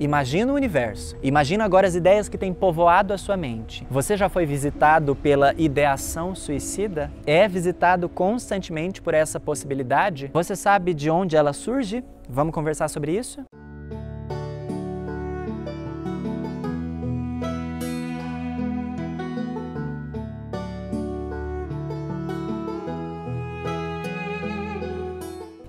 Imagina o universo. Imagina agora as ideias que têm povoado a sua mente. Você já foi visitado pela ideação suicida? É visitado constantemente por essa possibilidade? Você sabe de onde ela surge? Vamos conversar sobre isso?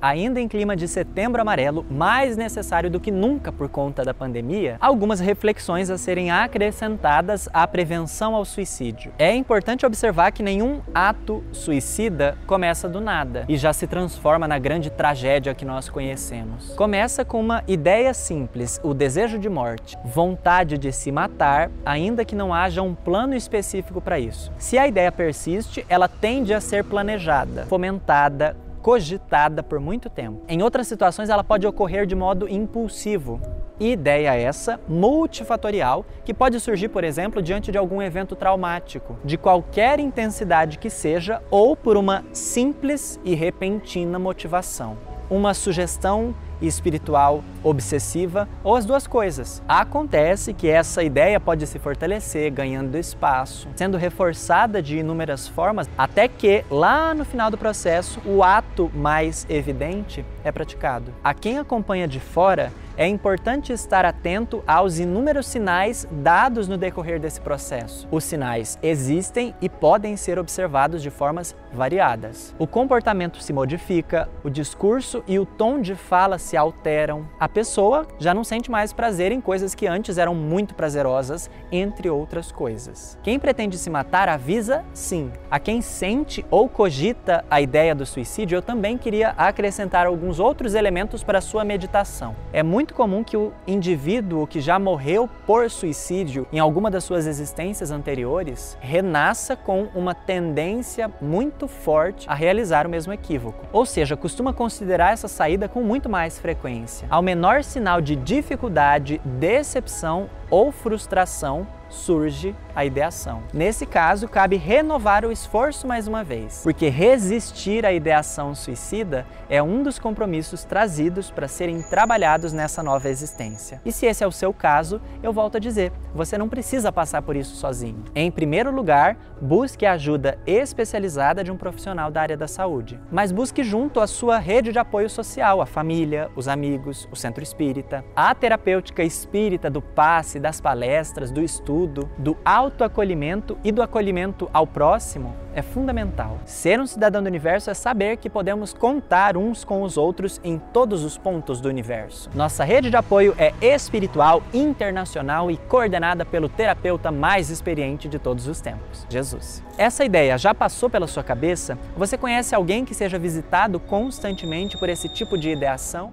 Ainda em clima de setembro amarelo, mais necessário do que nunca por conta da pandemia, algumas reflexões a serem acrescentadas à prevenção ao suicídio. É importante observar que nenhum ato suicida começa do nada e já se transforma na grande tragédia que nós conhecemos. Começa com uma ideia simples, o desejo de morte, vontade de se matar, ainda que não haja um plano específico para isso. Se a ideia persiste, ela tende a ser planejada, fomentada, cogitada por muito tempo. Em outras situações, ela pode ocorrer de modo impulsivo. Ideia essa multifatorial que pode surgir, por exemplo, diante de algum evento traumático, de qualquer intensidade que seja, ou por uma simples e repentina motivação. Uma sugestão espiritual obsessiva ou as duas coisas. Acontece que essa ideia pode se fortalecer, ganhando espaço, sendo reforçada de inúmeras formas, até que lá no final do processo o ato mais evidente é praticado. A quem acompanha de fora, é importante estar atento aos inúmeros sinais dados no decorrer desse processo. Os sinais existem e podem ser observados de formas variadas. O comportamento se modifica, o discurso e o tom de fala alteram. A pessoa já não sente mais prazer em coisas que antes eram muito prazerosas, entre outras coisas. Quem pretende se matar avisa sim. A quem sente ou cogita a ideia do suicídio, eu também queria acrescentar alguns outros elementos para sua meditação. É muito comum que o indivíduo que já morreu por suicídio em alguma das suas existências anteriores renasça com uma tendência muito forte a realizar o mesmo equívoco. Ou seja, costuma considerar essa saída com muito mais frequência. Ao menor sinal de dificuldade, decepção ou frustração, surge a ideação. Nesse caso, cabe renovar o esforço mais uma vez, porque resistir à ideação suicida é um dos compromissos trazidos para serem trabalhados nessa nova existência. E se esse é o seu caso, eu volto a dizer, você não precisa passar por isso sozinho. Em primeiro lugar, busque a ajuda especializada de um profissional da área da saúde, mas busque junto a sua rede de apoio social, a família, os amigos, o centro espírita. A terapêutica espírita do passe, das palestras, do estudo, estudo, do autoacolhimento e do acolhimento ao próximo é fundamental. Ser um cidadão do universo é saber que podemos contar uns com os outros em todos os pontos do universo. Nossa rede de apoio é espiritual, internacional e coordenada pelo terapeuta mais experiente de todos os tempos, Jesus. Essa ideia já passou pela sua cabeça? Você conhece alguém que seja visitado constantemente por esse tipo de ideação?